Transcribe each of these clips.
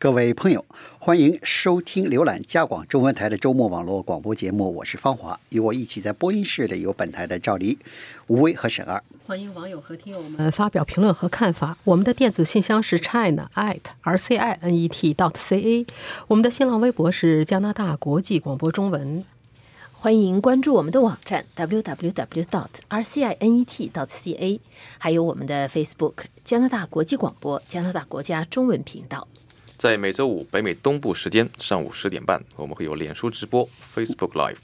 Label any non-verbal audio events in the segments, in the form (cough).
各位朋友，欢迎收听、浏览加广中文台的周末网络广播节目。我是方华，与我一起在播音室的有本台的赵黎、吴威和沈二。欢迎网友和听友们发表评论和看法。我们的电子信箱是 china at r c i n e t dot c a，我们的新浪微博是加拿大国际广播中文。欢迎关注我们的网站 www dot r c i n e t dot c a，还有我们的 Facebook 加拿大国际广播加拿大国家中文频道。在每周五北美东部时间上午十点半，我们会有脸书直播 Facebook Live。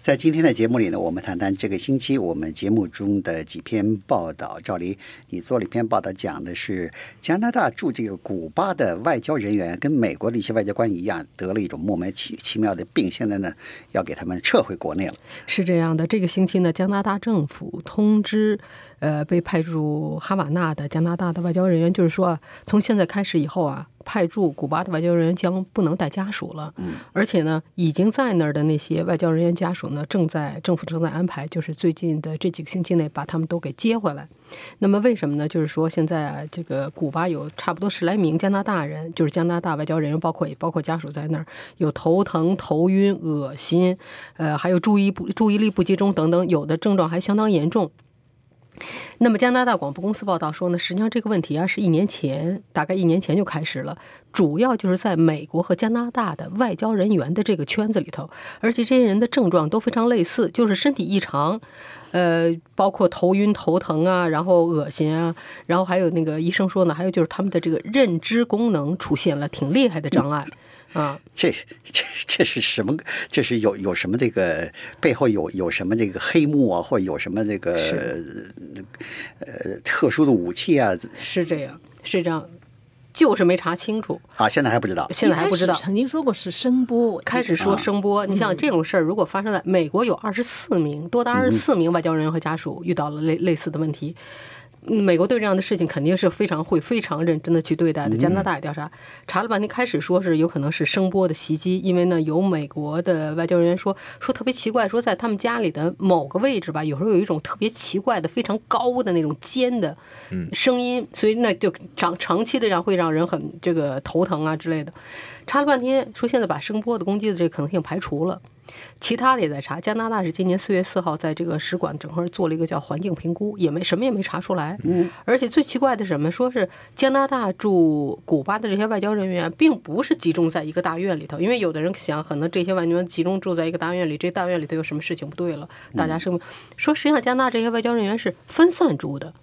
在今天的节目里呢，我们谈谈这个星期我们节目中的几篇报道。赵黎，你做了一篇报道，讲的是加拿大驻这个古巴的外交人员跟美国的一些外交官一样，得了一种莫名其奇妙的病，现在呢要给他们撤回国内了。是这样的，这个星期呢，加拿大政府通知。呃，被派驻哈瓦那的加拿大的外交人员，就是说，从现在开始以后啊，派驻古巴的外交人员将不能带家属了。嗯，而且呢，已经在那儿的那些外交人员家属呢，正在政府正在安排，就是最近的这几个星期内把他们都给接回来。那么为什么呢？就是说，现在啊，这个古巴有差不多十来名加拿大人，就是加拿大外交人员，包括也包括家属在那儿，有头疼、头晕、恶心，呃，还有注意不注意力不集中等等，有的症状还相当严重。那么加拿大广播公司报道说呢，实际上这个问题啊是一年前，大概一年前就开始了，主要就是在美国和加拿大的外交人员的这个圈子里头，而且这些人的症状都非常类似，就是身体异常，呃，包括头晕、头疼啊，然后恶心啊，然后还有那个医生说呢，还有就是他们的这个认知功能出现了挺厉害的障碍。啊，这 (laughs) 这这是什么？这是有有什么这个背后有有什么这个黑幕啊，或有什么这个呃特殊的武器啊？是这样，是这样，就是没查清楚啊，现在还不知道，现在还不知道。曾经说过是声波，开始说声波。你像这种事儿，如果发生在美国，有二十四名多达二十四名外交人员和家属遇到了类类似的问题。美国对这样的事情肯定是非常会非常认真的去对待的。加拿大也调查，查了半天，开始说是有可能是声波的袭击，因为呢，有美国的外交人员说说特别奇怪，说在他们家里的某个位置吧，有时候有一种特别奇怪的、非常高的那种尖的声音，所以那就长长期的让会让人很这个头疼啊之类的。查了半天，说现在把声波的攻击的这个可能性排除了。其他的也在查，加拿大是今年四月四号在这个使馆整个做了一个叫环境评估，也没什么也没查出来。嗯，而且最奇怪的什么，说是加拿大驻古巴的这些外交人员，并不是集中在一个大院里头，因为有的人想，可能这些外交人员集中住在一个大院里，这大院里头有什么事情不对了，大家生说实际上加拿大这些外交人员是分散住的，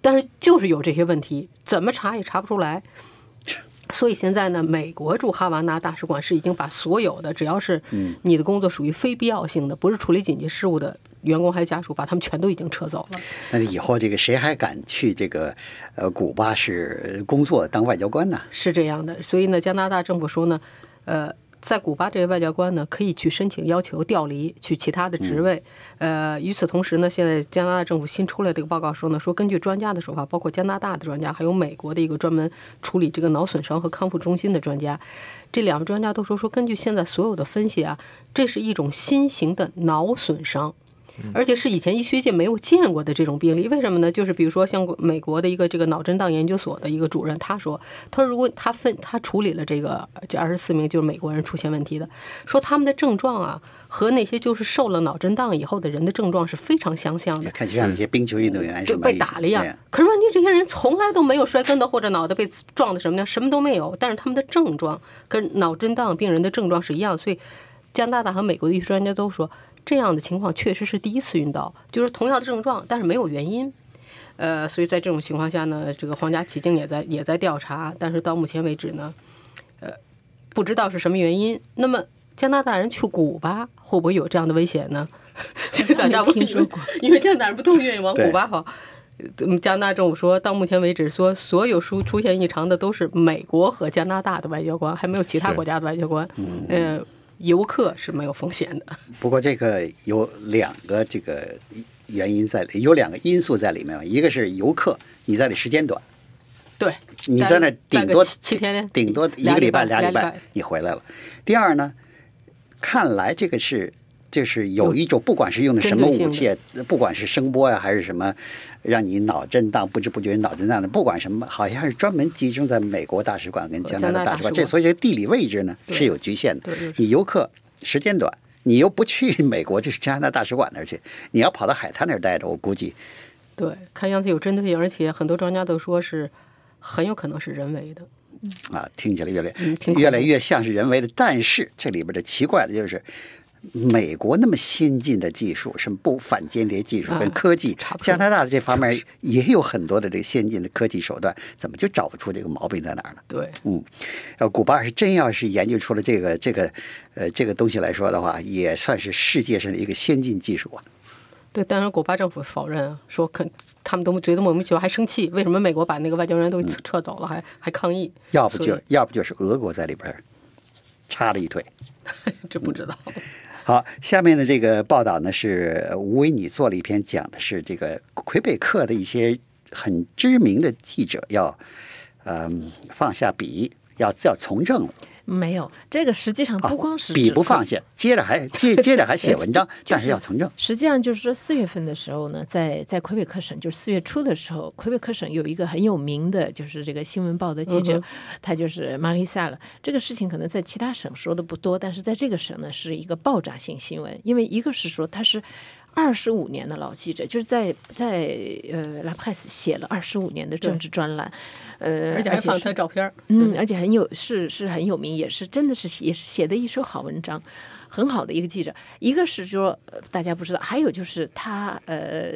但是就是有这些问题，怎么查也查不出来。所以现在呢，美国驻哈瓦那大使馆是已经把所有的只要是你的工作属于非必要性的，不是处理紧急事务的员工还有家属，把他们全都已经撤走了。那以后这个谁还敢去这个呃古巴是工作当外交官呢？是这样的，所以呢，加拿大政府说呢，呃。在古巴这些外交官呢，可以去申请要求调离去其他的职位。呃，与此同时呢，现在加拿大政府新出来这个报告说呢，说根据专家的说法，包括加拿大的专家，还有美国的一个专门处理这个脑损伤和康复中心的专家，这两个专家都说说，根据现在所有的分析啊，这是一种新型的脑损伤。而且是以前医学界没有见过的这种病例，为什么呢？就是比如说像美国的一个这个脑震荡研究所的一个主任，他说，他说如果他分他处理了这个这二十四名就是美国人出现问题的，说他们的症状啊和那些就是受了脑震荡以后的人的症状是非常相像的，看就像那些冰球运动员就被打了一样。可是问题这些人从来都没有摔跟头或者脑袋被撞的什么的，什么都没有，但是他们的症状跟脑震荡病人的症状是一样，所以加拿大和美国的医学专家都说。这样的情况确实是第一次遇到，就是同样的症状，但是没有原因。呃，所以在这种情况下呢，这个皇家骑警也在也在调查，但是到目前为止呢，呃，不知道是什么原因。那么加拿大人去古巴会不会有这样的危险呢？(laughs) 就是大家不听说过，因为加拿大人不都愿意往古巴跑。加拿大政府说到目前为止，说所有出出现异常的都是美国和加拿大的外交官，还没有其他国家的外交官。嗯。游客是没有风险的，不过这个有两个这个原因在，有两个因素在里面一个是游客，你在里时间短，对，你在那顶多七天，顶多一个礼拜俩礼拜，你回来了。第二呢，看来这个是这是有一种，不管是用的什么武器，不管是声波呀、还是什么，让你脑震荡，不知不觉脑震荡的，不管什么，好像是专门集中在美国大使馆跟加拿大大使馆。这所以这地理位置呢是有局限的。你游客时间短，你又不去美国，这是加拿大大使馆那儿去，你要跑到海滩那儿待着，我估计对，看样子有针对性，而且很多专家都说是很有可能是人为的。啊，听起来越来、嗯挺恐怖越来越像是人为的。但是这里边的奇怪的就是，美国那么先进的技术，什么不反间谍技术跟啊科技，查不出加拿大的这方面也有很多的这个先进的科技手段，怎么就找不出这个毛病在哪儿呢？对，嗯，呃古巴是真要是研究出了这个这个呃这个东西来说的话，也算是世界上的一个先进技术啊。对，当然古巴政府否认啊，说肯他们都觉得莫名其妙，还生气，为什么美国把那个外交人员都撤走了，还还抗议？要不就要不就是俄国在里边插了一腿。(laughs) 这不知道。好，下面的这个报道呢是吴维你做了一篇，讲的是这个魁北克的一些很知名的记者要，嗯、放下笔，要要从政了。没有，这个实际上啊不光是笔不放下，接着还接 (laughs) 接着还写文章，但是要从政。实际上就是说，四月份的时候呢，在在魁北克省，就是四月初的时候，魁北克省有一个很有名的，就是这个新闻报的记者，嗯他就是马丽萨了。这个事情可能在其他省说的不多，但是在这个省呢，是一个爆炸性新闻，因为一个是说他是。二十五年的老记者，就是在在呃拉 p 斯写了二十五年的政治专栏，呃，而且还放是他的照片儿。嗯，而且很有是是很有名，也是真的是写也是写的一手好文章，很好的一个记者。一个是说、呃、大家不知道，还有就是他呃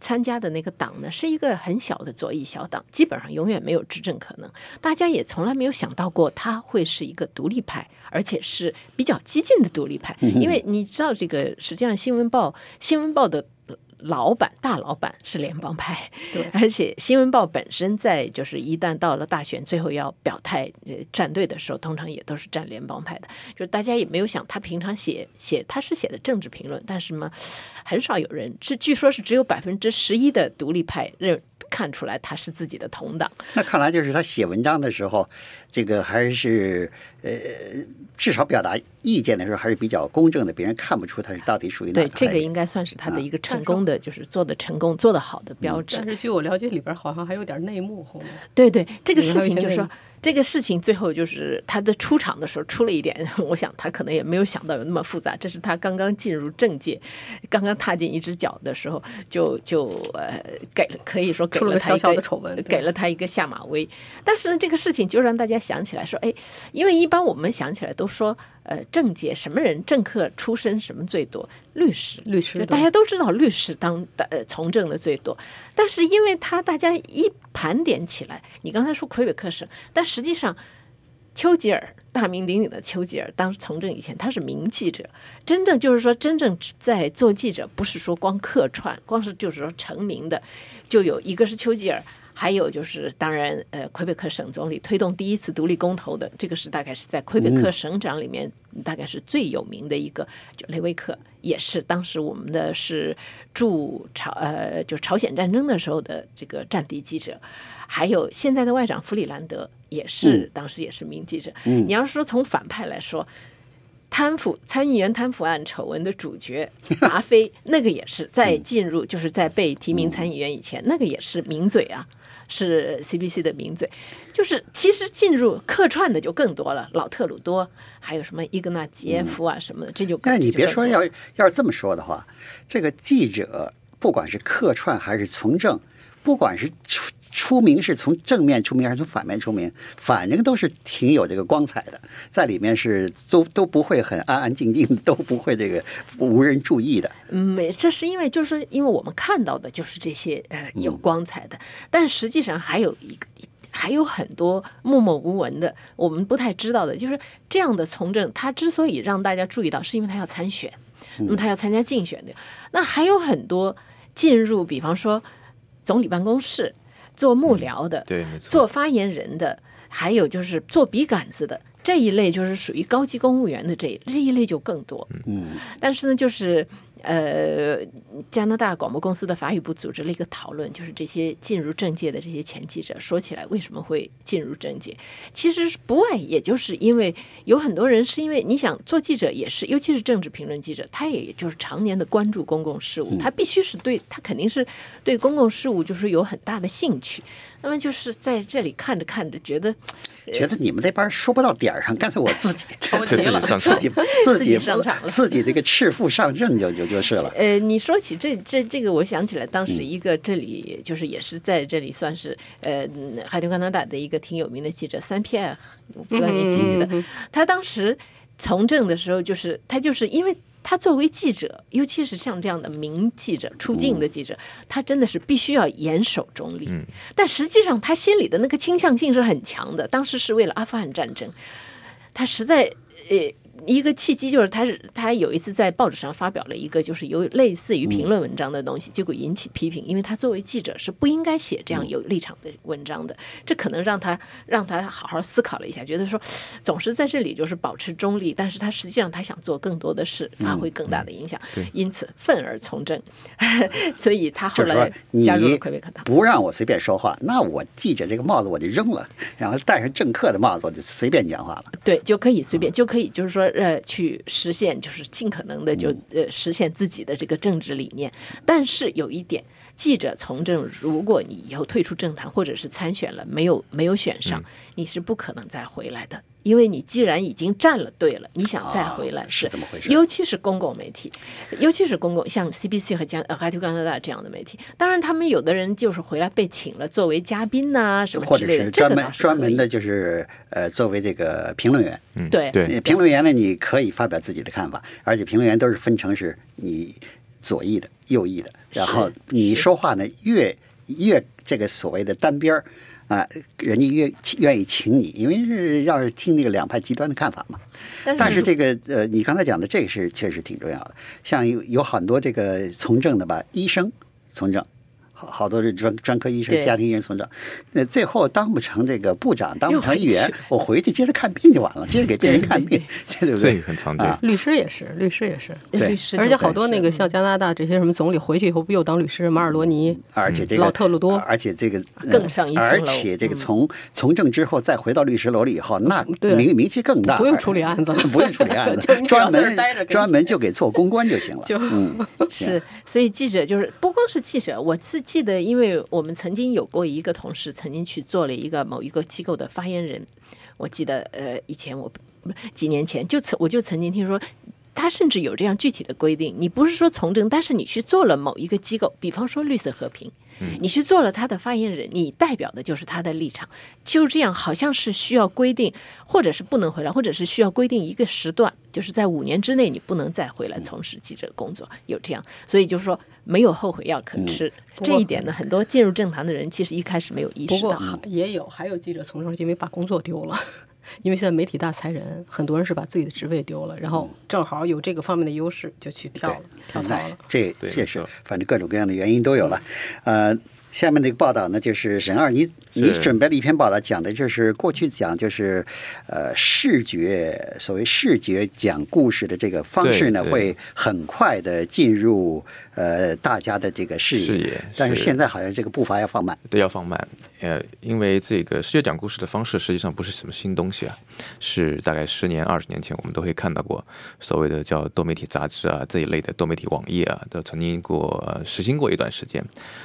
参加的那个党呢，是一个很小的左翼小党，基本上永远没有执政可能。大家也从来没有想到过他会是一个独立派，而且是比较激进的独立派，因为你知道这个实际上新闻报新闻报的。老板大老板是联邦派，对而且新闻报本身在就是一旦到了大选最后要表态呃站队的时候，通常也都是站联邦派的。就是大家也没有想他平常写写他是写的政治评论，但是嘛，很少有人是据说是只有百分之十一的独立派认看出来他是自己的同党。那看来就是他写文章的时候，这个还是呃，至少表达意见的时候还是比较公正的，别人看不出他是到底属于哪对，这个应该算是他的一个成功的，就是做的成功、做的好的标志。但是据我了解，里边好像还有点内幕后面。对对，这个嗯事情就是说这个事情最后就是他的出场的时候出了一点，我想他可能也没有想到有那么复杂。这是他刚刚进入政界，刚刚踏进一只脚的时候，就就呃给了可以说给了了他一个丑闻给了他一个下马威。但是呢，这个事情就让大家想起来说，哎，因为一般我们想起来都说，呃，政界什么人政客出身什么最多？律师，律师大家都知道律师当呃从政的最多，但是因为他大家一盘点起来，你刚才说魁北克省，但实际上丘吉尔大名鼎鼎的丘吉尔，当时从政以前他是名记者，真正就是说真正在做记者，不是说光客串，光是就是说成名的，就有一个是丘吉尔。还有就是，当然，呃，魁北克省总理推动第一次独立公投的，这个是大概是在魁北克省长里面，大概是最有名的一个，就雷维克，也是当时我们的是驻朝呃，就朝鲜战争的时候的这个战地记者，还有现在的外长弗里兰德，也是、当时也是名记者。你要是说从反派来说，贪腐参议员贪腐案丑闻的主角 (laughs) 达菲，那个也是在进入，就是在被提名参议员以前，那个也是名嘴啊，是 CBC 的名嘴。就是其实进入客串的就更多了，老特鲁多，还有什么伊格纳吉耶夫啊什么的，这就更但你别说要要是这么说的话，这个记者不管是客串还是从政，不管是出出名是从正面出名还是从反面出名，反正都是挺有这个光彩的，在里面是都都不会很安安静静，都不会这个无人注意的。嗯，没，这是因为就是因为我们看到的就是这些呃有嗯光彩的，但实际上还有一个。还有很多默默无闻的，我们不太知道的，就是这样的从政，他之所以让大家注意到，是因为他要参选，那么他要参加竞选的。那还有很多进入，比方说总理办公室做幕僚的，对，没错。做发言人的，还有就是做笔杆子的这一类，就是属于高级公务员的这一这一类就更多。嗯，但是呢，就是呃，加拿大广播公司的法语部组织了一个讨论，就是这些进入政界的这些前记者，说起来为什么会进入政界，其实不外也就是因为有很多人是因为你想做记者也是，尤其是政治评论记者，他也就是常年的关注公共事务，他必须是对他肯定是对公共事务就是有很大的兴趣。那么就是在这里看着看着，觉得觉得你们那班说不到点儿上，干脆我自己自己 (laughs) 自己 (laughs) 自自己己上场。自己这个赤腹上阵就就就是了。呃，你说起这这这个，我想起来当时一个这里就是也是在这里算是呃嗯海豚加拿大的一个挺有名的记者三皮埃，我不知道你记不记得，他当时从政的时候，就是他就是因为。他作为记者，尤其是像这样的名记者、出镜的记者，他真的是必须要严守中立。但实际上，他心里的那个倾向性是很强的。当时是为了阿富汗战争，他实在呃一个契机就是他是他有一次在报纸上发表了一个就是有类似于评论文章的东西，结果引起批评，因为他作为记者是不应该写这样有立场的文章的，这可能让他让他好好思考了一下，觉得说总是在这里就是保持中立，但是他实际上他想做更多的事，发挥更大的影响，因此愤而从政，(laughs) 所以他后来加入了你魁北克党。不让我随便说话，那我记者这个帽子我就扔了，然后戴上政客的帽子我就随便讲话了。对，就可以随便，就可以就是说，呃，去实现，就是尽可能的就呃实现自己的这个政治理念。但是有一点，记者从政，如果你以后退出政坛或者是参选了，没有没有选上，你是不可能再回来的。因为你既然已经站了队了，你想再回来哦是怎么回事？尤其是公共媒体，尤其是公共像 CBC 和加呃 Radio 加拿大这样的媒体，当然他们有的人就是回来被请了作为嘉宾呐、什么或者之类的，是专门专门的，就是呃，作为这个评论员，嗯，对评论员呢，你可以发表自己的看法，而且评论员都是分成是你左翼的、右翼的，然后你说话呢越越这个所谓的单边儿啊，人家愿愿意请你，因为是要是听那个两派极端的看法嘛。但是但是这个呃，你刚才讲的这个是确实挺重要的，像有有很多这个从政的吧，医生从政。好好多是专专科医生、家庭医生从政，那最后当不成这个部长，(laughs) 当不成议员去，我回去接着看病就完了，(laughs) 接着给病人看病，对。不 (laughs) 这对。个？很常见。啊。律师也是，律师也是。对。律师而且好多那个像加拿大这些什么总理回去以后不又当律师？马尔罗尼，而且这个老特鲁多。而且这个呃更上一层楼。而且这个从从政之后再回到律师楼里以后，那对。名名气更大，不用处理案子了。不用处理案子专门专门就给做公关就行了。就嗯，是，所以记者就是不光是记者，我是记得，因为我们曾经有过一个同事曾经去做了一个某一个机构的发言人，我记得呃以前我不几年前就曾我就曾经听说。他甚至有这样具体的规定，你不是说从政，但是你去做了某一个机构，比方说绿色和平，你去做了他的发言人，你代表的就是他的立场，就这样，好像是需要规定，或者是不能回来，或者是需要规定一个时段，就是在五年之内你不能再回来从事记者工作，有这样，所以就是说没有后悔药可吃。不过这一点呢，很多进入政坛的人其实一开始没有意不过识到。还也有还有记者从政是因为把工作丢了，(laughs) 因为现在媒体大裁人，很多人是把自己的职位丢了，然后正好有这个方面的优势就去跳了，跳槽了。这这是反正各种各样的原因都有了。呃，下面这个报道呢，就是沈二，你你准备了一篇报道，讲的就是过去讲就是呃视觉所谓视觉讲故事的这个方式呢，会很快的进入呃大家的这个视野，视野但是现在好像这个步伐要放慢。对，要放慢。呃，因为这个视觉讲故事的方式实际上不是什么新东西啊，是大概十年、二十年前我们都会看到过所谓的叫多媒体杂志啊这一类的多媒体网页啊，都曾经过、呃实行过一段时间。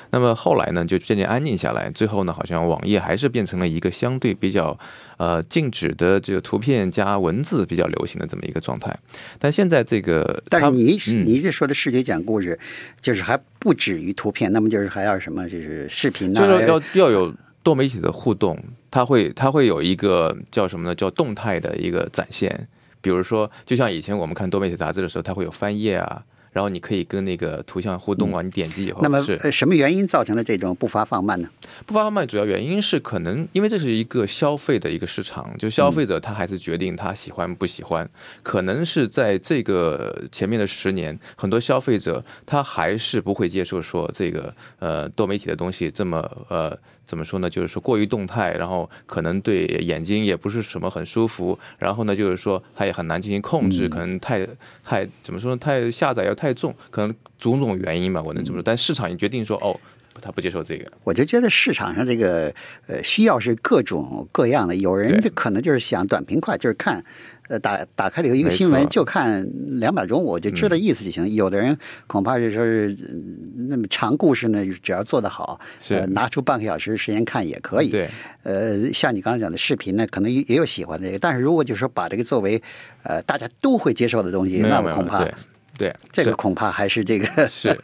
那么后来呢，就渐渐安静下来，最后呢，好像网页还是变成了一个相对比较呃静止的这个图片加文字比较流行的这么一个状态。但现在这个，但是你嗯你这说的视觉讲故事，就是还不止于图片，那么就是还要什么，就是视频呐、就是要要有多媒体的互动，它会它会有一个叫什么呢？叫动态的一个展现。比如说，就像以前我们看多媒体杂志的时候，它会有翻页啊，然后你可以跟那个图像互动啊，你点击以后那么是呃，什么原因造成了这种步伐放慢呢？不发慢，主要原因是可能因为这是一个消费的一个市场，就消费者他还是决定他喜欢不喜欢。可能是在这个前面的十年，很多消费者他还是不会接受说这个呃多媒体的东西这么呃怎么说呢？就是说过于动态，然后可能对眼睛也不是什么很舒服，然后呢就是说它也很难进行控制，可能太太怎么说呢？太下载要太。重，可能种种原因吧，我能这么嗯说。但市场已经决定说，哦，他不接受这个。我就觉得市场上这个呃需要是各种各样的，有人就可能就是想短平快，就是看。呃，打打开了以后一个新闻，就看两秒钟，我就知道意思就行。有的人恐怕是说是嗯那么长故事呢，只要做得好，是呃，拿出半个小时时间看也可以。对，呃，像你刚才讲的视频呢，可能也也有喜欢的这个，但是如果就是说把这个作为呃大家都会接受的东西，那么恐怕对对，这个恐怕还是这个是，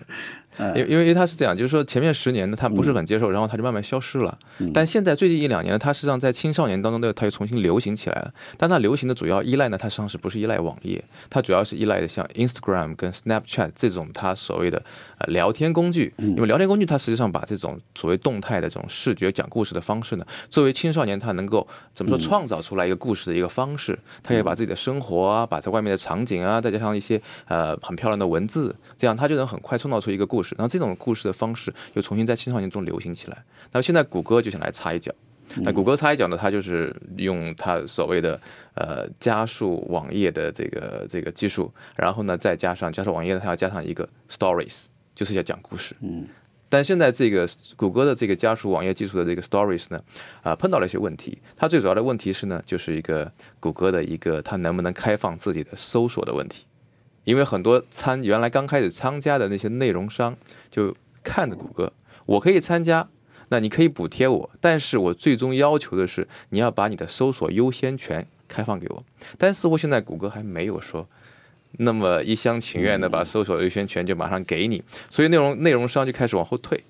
因因为因为他是这样，就是说前面十年呢，他不是很接受，然后他就慢慢消失了。但现在最近一两年呢，它实际上在青少年当中呢，它又重新流行起来了。但它流行的主要依赖呢，它实际上是不是依赖网页？它主要是依赖的像 Instagram 跟 Snapchat 这种它所谓的呃聊天工具。因为聊天工具它实际上把这种所谓动态的这种视觉讲故事的方式呢，作为青少年他能够怎么说创造出来一个故事的一个方式，他可以把自己的生活啊，把在外面的场景啊，再加上一些呃很漂亮的文字，这样他就能很快创造出一个故事。然后这种故事的方式又重新在青少年中流行起来。那现在谷歌就想来插一脚。那谷歌插一脚呢，它就是用它所谓的呃加速网页的这个这个技术，然后呢再加上加速网页呢，它要加上一个 stories，就是要讲故事。嗯。但现在这个谷歌的这个加速网页技术的这个 stories 呢，啊、碰到了一些问题。它最主要的问题是呢，就是一个谷歌的一个它能不能开放自己的搜索的问题。因为很多参原来刚开始参加的那些内容商就看着谷歌，我可以参加，那你可以补贴我，但是我最终要求的是你要把你的搜索优先权开放给我。但似乎现在谷歌还没有说那么一厢情愿的把搜索优先权就马上给你，所以内容内容商就开始往后退。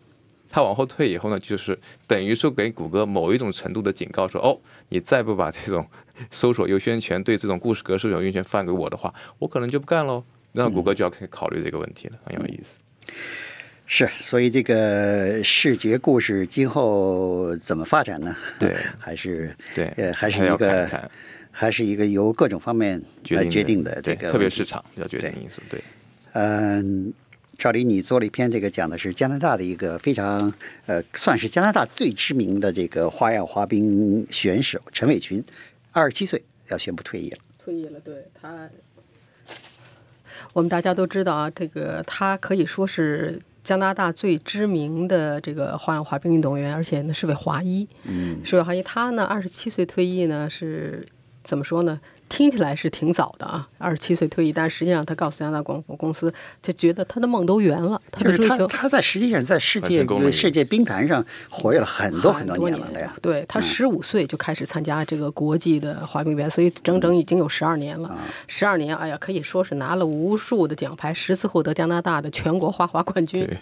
他往后退以后呢，就是等于说给谷歌某一种程度的警告说，哦，你再不把这种 (laughs) 搜索优先权对这种故事格式有优先权放给我的话，我可能就不干喽。那谷歌就要开始考虑这个问题了，很有意思。是，所以这个视觉故事今后怎么发展呢？(laughs) 对还是对呃，还是一个看看还是一个由各种方面来决定的这对，特别市场要决定因素，对。嗯，赵黎，你做了一篇这个讲的是加拿大的一个非常呃，算是加拿大最知名的这个花样滑冰选手陈伟群，二十七岁要宣布退役了。退役了，对他，我们大家都知道啊，这个他可以说是加拿大最知名的这个花样滑冰运动员，而且呢是位华裔，嗯，是位华裔。他呢二十七岁退役呢是怎么说呢？听起来是挺早的啊，二十七岁退役，但实际上他告诉加拿大广播公司，就觉得他的梦都圆了，他就是他，的追求他在实际上在世界世界冰坛上活跃了很多很多多年了的呀。对他十五岁就开始参加这个国际的滑冰比赛，所以整整已经有十二年了。十二年，哎呀，可以说是拿了无数的奖牌，十次获得加拿大的全国花滑冠军对，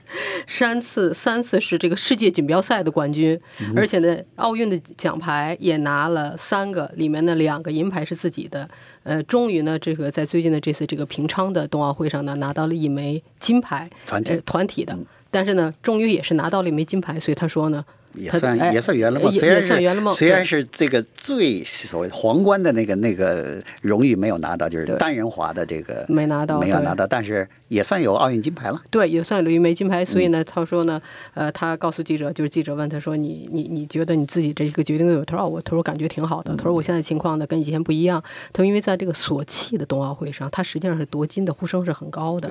三次三次是这个世界锦标赛的冠军，而且呢，奥运的奖牌也拿了三个，里面的两个银牌是自己的。呃，终于呢，这个在最近的这次这个平昌的冬奥会上呢，拿到了一枚金牌，团体呃、团体的。但是呢，终于也是拿到了一枚金牌，所以他说呢，他也算哎也算圆了梦，也虽然是虽然是这个最所谓皇冠的那个那个荣誉没有拿到，就是单人滑的这个没拿到没有拿到，但是也算有奥运金牌了。对，也算有一枚金牌。嗯所以呢，他说呢，呃，他告诉记者，就是记者问他说：“你你你觉得你自己这个决定有？”他说：“哦，我他说感觉挺好的。他说我现在情况呢跟以前不一样。他说因为在这个索契的冬奥会上，他实际上是夺金的呼声是很高的，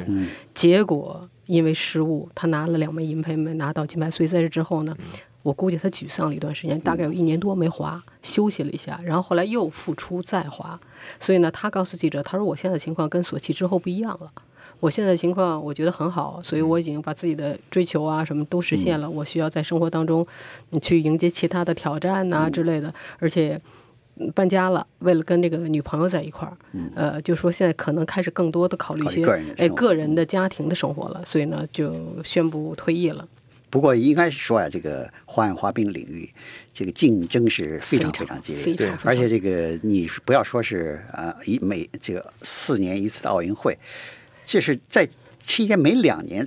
结果因为失误，他拿了两枚银牌没拿到金牌，所以在这之后呢。我估计他沮丧了一段时间，大概有一年多没滑，休息了一下，然后后来又复出再滑。所以呢，他告诉记者，他说我现在情况跟索契之后不一样了。我现在情况我觉得很好，所以我已经把自己的追求啊什么都实现了。我需要在生活当中，你去迎接其他的挑战呐、之类的，而且。嗯搬家了，为了跟这个女朋友在一块儿，呃，就说现在可能开始更多的考虑一些哎个人的家庭的生活了，所以呢就宣布退役了。不过应该是说啊，这个花样滑冰领域，这个竞争是非常非常激烈非的，常非常而且这个你不要说是呃一每这个四年一次的奥运会，就是在期间每两年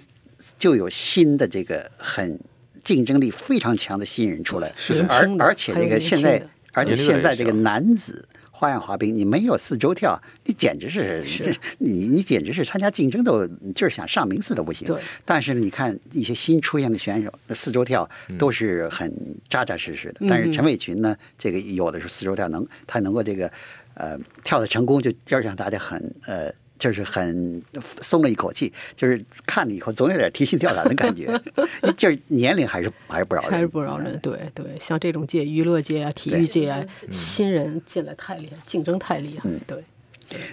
就有新的这个很竞争力非常强的新人出来，年轻的而而且这个现在，而且现在这个男子。花样滑冰，你没有四周跳，你简直是是 (laughs) 你你简直是参加竞争都就是想上名次都不行。对但是呢，你看一些新出现的选手，那四周跳都是很扎扎实实的。但是陈伟群呢，这个有的时候四周跳能他能够这个呃跳的成功，就就让大家很呃就是很松了一口气，就是看了以后总有点提心吊胆的感觉，(laughs) 就是年龄还是还是不饶人，还是不饶人。对对，像这种界，娱乐界啊、体育界啊，新人进来太厉害，竞争太厉害。对。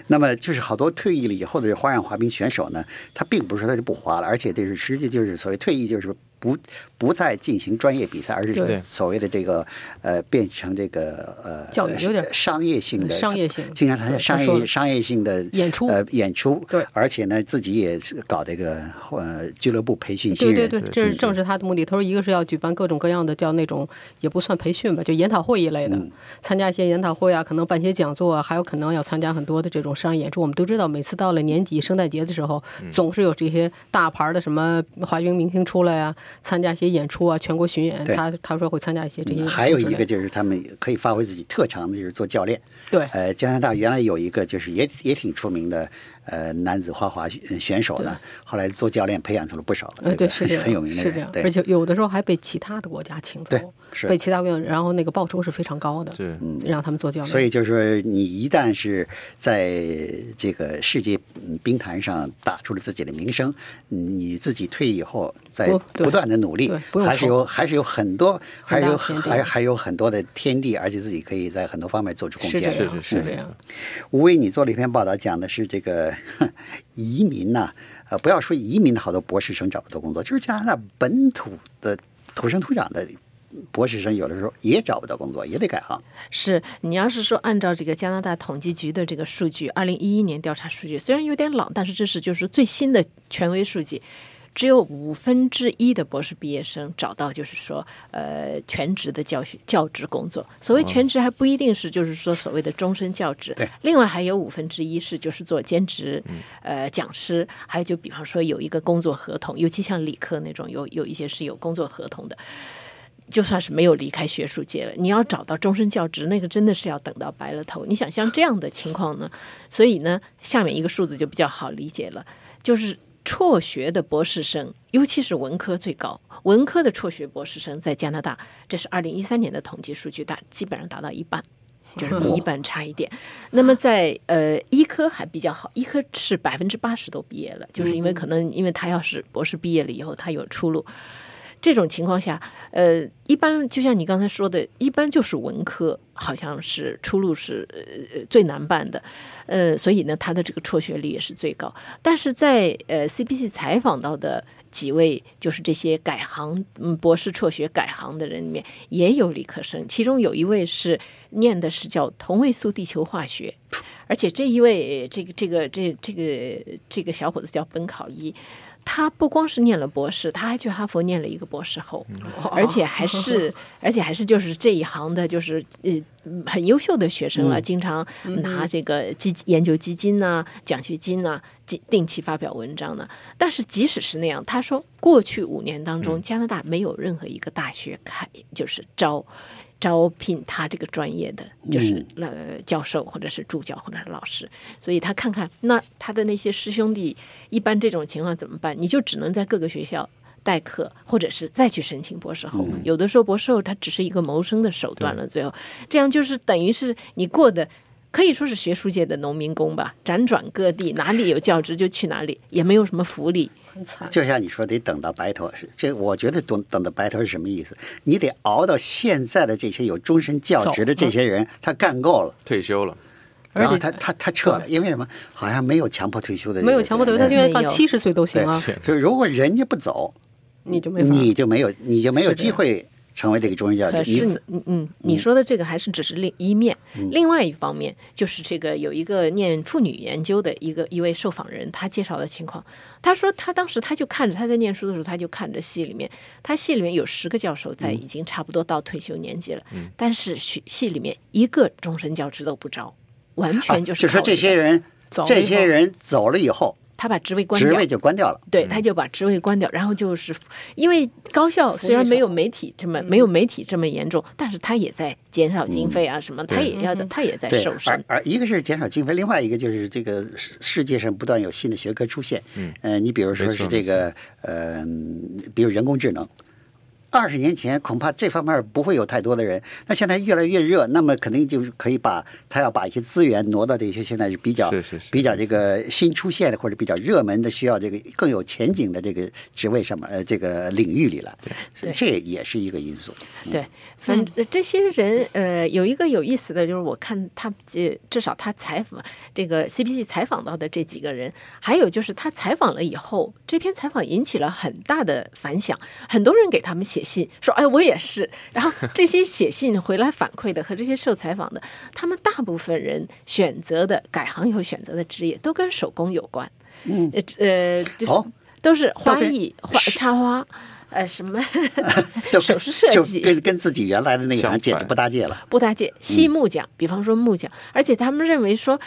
那么就是好多退役了以后的花样滑冰选手呢，他并不是说他就不滑了，而且这是实际就是所谓退役就是。不不再进行专业比赛，而是所谓的这个呃，变成这个呃，教育有点商业性的商业性，经常参加商业商业性的演出呃演出，对，而且呢自己也是搞这个呃俱乐部培训新人，对。对对，这是正是他的目的。他说，一个是要举办各种各样的叫那种也不算培训吧，就研讨会一类的，参加一些研讨会啊，可能办些讲座啊，还有可能要参加很多的这种商业演出。我们都知道，每次到了年底圣诞节的时候，总是有这些大牌的什么滑冰明星出来啊，参加一些演。出啊，全国巡演，他他说会参加一些这些。还有一个就是他们可以发挥自己特长的，就是做教练。对，呃，加拿大原来有一个就是也也挺出名的。呃，男子花滑选手呢，后来做教练培养出了不少，对，是很有名的，是这样。而且有的时候还被其他的国家请走，被其他国家，然后那个报酬是非常高的，对，让他们做教练。所以就是说，你一旦是在这个世界冰坛上打出了自己的名声，你自己退役以后，在不断的努力，还是有还是有很多，还有还还有很多的天地，而且自己可以在很多方面做出贡献。是是是这样。吴威，你做了一篇报道，讲的是这个。移民呐，呃，不要说移民的好多博士生找不到工作，就是加拿大本土的土生土长的博士生，有的时候也找不到工作，也得改行。是你要是说按照这个加拿大统计局的这个数据，二零一一年调查数据，虽然有点老，但是这是就是最新的权威数据。只有五分之一的博士毕业生找到，就是说，呃，全职的教学教职工作。所谓全职还不一定是，就是说所谓的终身教职。对。另外还有五分之一是就是做兼职，呃，讲师。还有就比方说有一个工作合同，尤其像理科那种，有有一些是有工作合同的。就算是没有离开学术界了，你要找到终身教职，那个真的是要等到白了头。你想像这样的情况呢？所以呢，下面一个数字就比较好理解了，就是。辍学的博士生，尤其是文科最高，文科的辍学博士生在加拿大，这是二零一三年的统计数据，大基本上达到一半，(laughs) 就是比一半差一点。那么在呃医科还比较好，医科是百分之八十都毕业了，就是因为可能因为他要是博士毕业了以后，他有出路。这种情况下，呃，一般就像你刚才说的，一般就是文科，好像是出路是最难办的，呃，所以呢，他的这个辍学率也是最高。但是在呃 CBC 采访到的几位，就是这些改行，嗯，博士辍学改行的人里面，也有理科生，其中有一位是念的是叫同位素地球化学，而且这一位这个这个这这个这个小伙子叫本考一。他不光是念了博士，他还去哈佛念了一个博士后，而且还是，(laughs) 而且还是就是这一行的，就是呃很优秀的学生了，经常拿这个基研究基金呐、奖学金呐，定定期发表文章呢。但是即使是那样，他说过去五年当中，加拿大没有任何一个大学开就是招。招聘他这个专业的就是呃教授或者是助教或者是老师，所以他看看那他的那些师兄弟，一般这种情况怎么办？你就只能在各个学校代课，或者是再去申请博士后。有的时候博士后他只是一个谋生的手段了，最后这样就是等于是你过的可以说是学术界的农民工吧，辗转各地，哪里有教职就去哪里，也没有什么福利。就像你说，得等到白头。这我觉得等等到白头是什么意思？你得熬到现在的这些有终身教职的这些人，他干够了，退休了，然后他他他撤了，因为什么？好像没有强迫退休的，没有强迫退休，他现在到七十岁都行啊。就如果人家不走，你就没你就没有你就没有机会。成为这个中医教职，是嗯嗯，你说的这个还是只是另一面，另外一方面就是这个有一个念妇女研究的一个一位受访人，他介绍的情况，他说他当时他就看着他在念书的时候，他就看着系里面，他系里面有十个教授在已经差不多到退休年纪了，但是系系里面一个终身教职都不招，完全就是就说这些人这些人走了以后。他把职位关掉，职位就关掉了。对，他就把职位关掉，然后就是因为高校虽然没有媒体这么没有媒体这么严重，但是他也在减少经费啊什么，他也要他也在瘦身。而一个是减少经费，另外一个就是这个世界上不断有新的学科出现。嗯，呃，你比如说是这个呃，比如人工智能。二十年前恐怕这方面不会有太多的人，那现在越来越热，那么肯定就是可以把他要把一些资源挪到这些现在是比较是是是比较这个新出现的或者比较热门的需要这个更有前景的这个职位上面呃这个领域里了，对。这也是一个因素。对，反正这些人呃，有一个有意思的就是，我看他呃，至少他采访这个 CPC 采访到的这几个人，还有就是他采访了以后，这篇采访引起了很大的反响，很多人给他们写信说，哎，我也是。然后这些写信回来反馈的和这些受采访的，他们大部分人选择的改行以后选择的职业都跟手工有关，嗯，呃呃，就是哦都是花艺、花插花。呃，什么 (laughs) 首饰设计跟跟自己原来的那个简直不搭界了。不搭界，细木匠，比方说木匠，而且他们认为说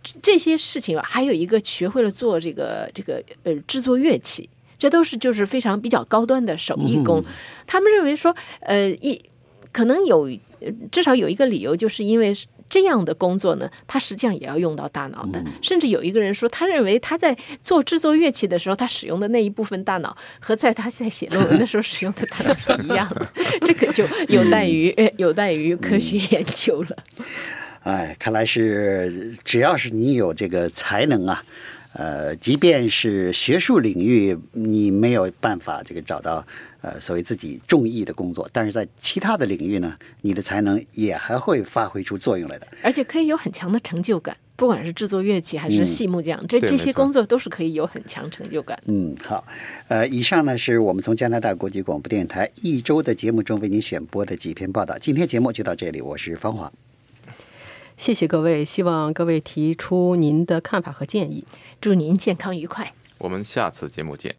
这这些事情啊，还有一个学会了做这个这个呃制作乐器，这都是就是非常比较高端的手艺工。他们认为说，呃，一可能有呃至少有一个理由，就是因为。这样的工作呢，他实际上也要用到大脑的。甚至有一个人说，他认为他在做制作乐器的时候，他使用的那一部分大脑和在他在写论文的时候使用的大脑是一样的。(laughs) 这个就有待于呃 (laughs) 有待于科学研究了。哎，看来是只要是你有这个才能啊，呃，即便是学术领域你没有办法这个找到呃所谓自己中意的工作，但是在其他的领域呢，你的才能也还会发挥出作用来的。而且可以有很强的成就感，不管是制作乐器还是细木匠，这这些工作都是可以有很强成就感。嗯，好，呃，以上呢是我们从加拿大国际广播电台一周的节目中为您选播的几篇报道。今天节目就到这里，我是方华。谢谢各位，希望各位提出您的看法和建议。祝您健康愉快。我们下次节目见。